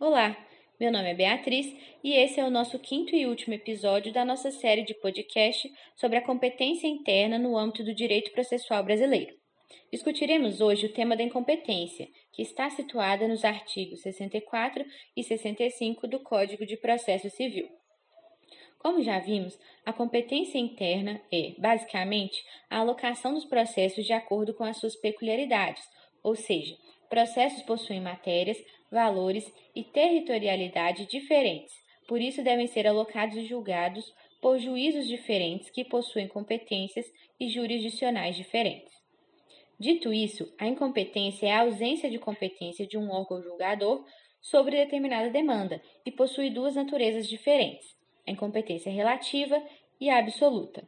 Olá, meu nome é Beatriz e esse é o nosso quinto e último episódio da nossa série de podcast sobre a competência interna no âmbito do direito processual brasileiro. Discutiremos hoje o tema da incompetência, que está situada nos artigos 64 e 65 do Código de Processo Civil. Como já vimos, a competência interna é, basicamente, a alocação dos processos de acordo com as suas peculiaridades, ou seja, processos possuem matérias, valores e territorialidade diferentes, por isso devem ser alocados e julgados por juízos diferentes que possuem competências e jurisdicionais diferentes. Dito isso, a incompetência é a ausência de competência de um órgão julgador sobre determinada demanda e possui duas naturezas diferentes: a incompetência relativa e a absoluta.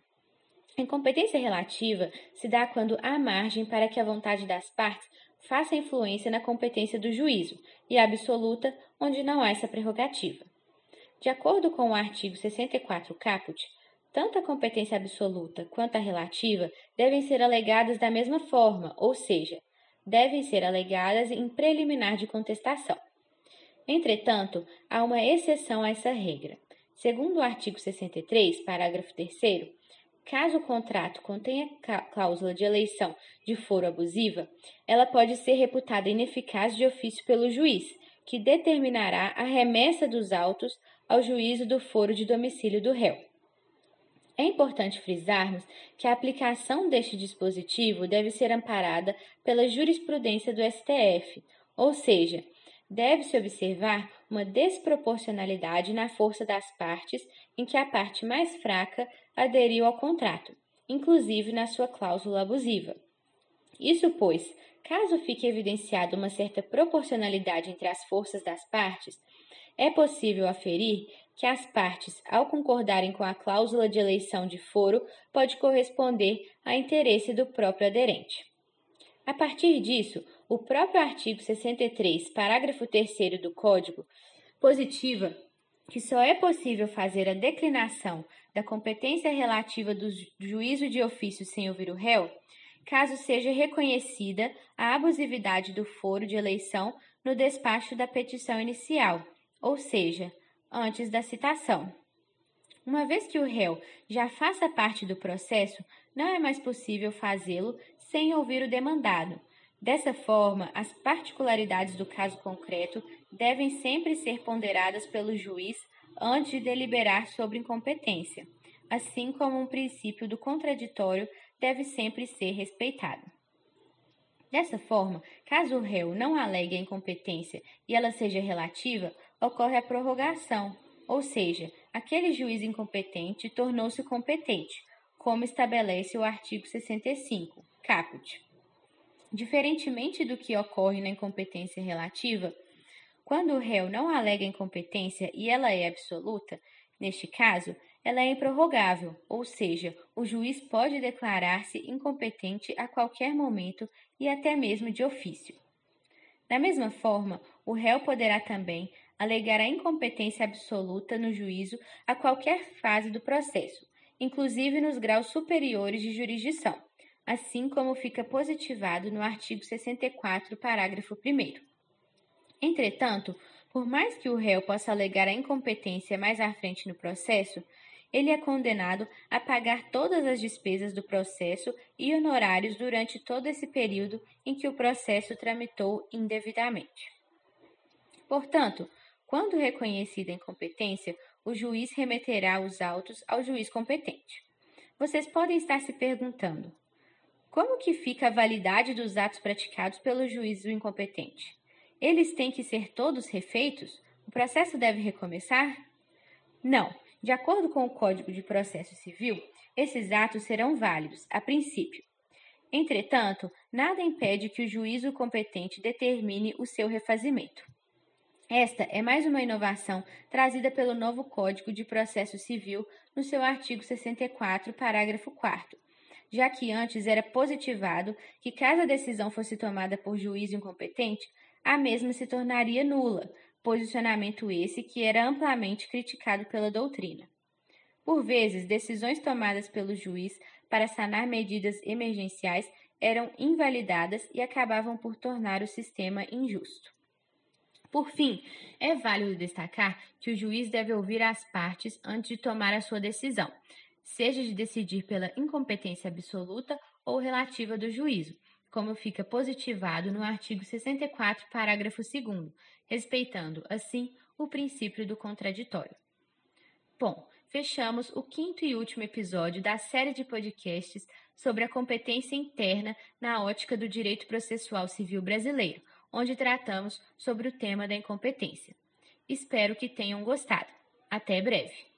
A incompetência relativa se dá quando há margem para que a vontade das partes faça influência na competência do juízo, e absoluta, onde não há essa prerrogativa. De acordo com o artigo 64 caput, tanto a competência absoluta quanto a relativa devem ser alegadas da mesma forma, ou seja, devem ser alegadas em preliminar de contestação. Entretanto, há uma exceção a essa regra. Segundo o artigo 63, parágrafo 3, Caso o contrato contenha cláusula de eleição de foro abusiva, ela pode ser reputada ineficaz de ofício pelo juiz, que determinará a remessa dos autos ao juízo do foro de domicílio do réu. É importante frisarmos que a aplicação deste dispositivo deve ser amparada pela jurisprudência do STF, ou seja, deve-se observar uma desproporcionalidade na força das partes em que a parte mais fraca aderiu ao contrato, inclusive na sua cláusula abusiva. Isso pois, caso fique evidenciada uma certa proporcionalidade entre as forças das partes, é possível aferir que as partes, ao concordarem com a cláusula de eleição de foro, pode corresponder a interesse do próprio aderente. A partir disso, o próprio artigo 63, parágrafo 3 do Código, positiva que só é possível fazer a declinação da competência relativa do juízo de ofício sem ouvir o réu, caso seja reconhecida a abusividade do foro de eleição no despacho da petição inicial, ou seja, antes da citação. Uma vez que o réu já faça parte do processo, não é mais possível fazê-lo sem ouvir o demandado. Dessa forma, as particularidades do caso concreto devem sempre ser ponderadas pelo juiz antes de deliberar sobre incompetência, assim como um princípio do contraditório deve sempre ser respeitado. Dessa forma, caso o réu não alegue a incompetência e ela seja relativa, ocorre a prorrogação, ou seja, aquele juiz incompetente tornou-se competente, como estabelece o artigo 65, caput. Diferentemente do que ocorre na incompetência relativa, quando o réu não alega incompetência e ela é absoluta, neste caso, ela é improrrogável, ou seja, o juiz pode declarar-se incompetente a qualquer momento e até mesmo de ofício. Da mesma forma, o réu poderá também alegar a incompetência absoluta no juízo a qualquer fase do processo, inclusive nos graus superiores de jurisdição, assim como fica positivado no artigo 64, parágrafo 1. Entretanto, por mais que o réu possa alegar a incompetência mais à frente no processo, ele é condenado a pagar todas as despesas do processo e honorários durante todo esse período em que o processo tramitou indevidamente. Portanto, quando reconhecida a incompetência, o juiz remeterá os autos ao juiz competente. Vocês podem estar se perguntando: como que fica a validade dos atos praticados pelo juiz incompetente? Eles têm que ser todos refeitos? O processo deve recomeçar? Não. De acordo com o Código de Processo Civil, esses atos serão válidos, a princípio. Entretanto, nada impede que o juízo competente determine o seu refazimento. Esta é mais uma inovação trazida pelo novo Código de Processo Civil no seu artigo 64, parágrafo 4 já que antes era positivado que, caso a decisão fosse tomada por juízo incompetente, a mesma se tornaria nula, posicionamento esse que era amplamente criticado pela doutrina. Por vezes, decisões tomadas pelo juiz para sanar medidas emergenciais eram invalidadas e acabavam por tornar o sistema injusto. Por fim, é válido destacar que o juiz deve ouvir as partes antes de tomar a sua decisão, seja de decidir pela incompetência absoluta ou relativa do juízo, como fica positivado no artigo 64, parágrafo 2, respeitando, assim, o princípio do contraditório. Bom, fechamos o quinto e último episódio da série de podcasts sobre a competência interna na ótica do direito processual civil brasileiro, onde tratamos sobre o tema da incompetência. Espero que tenham gostado. Até breve!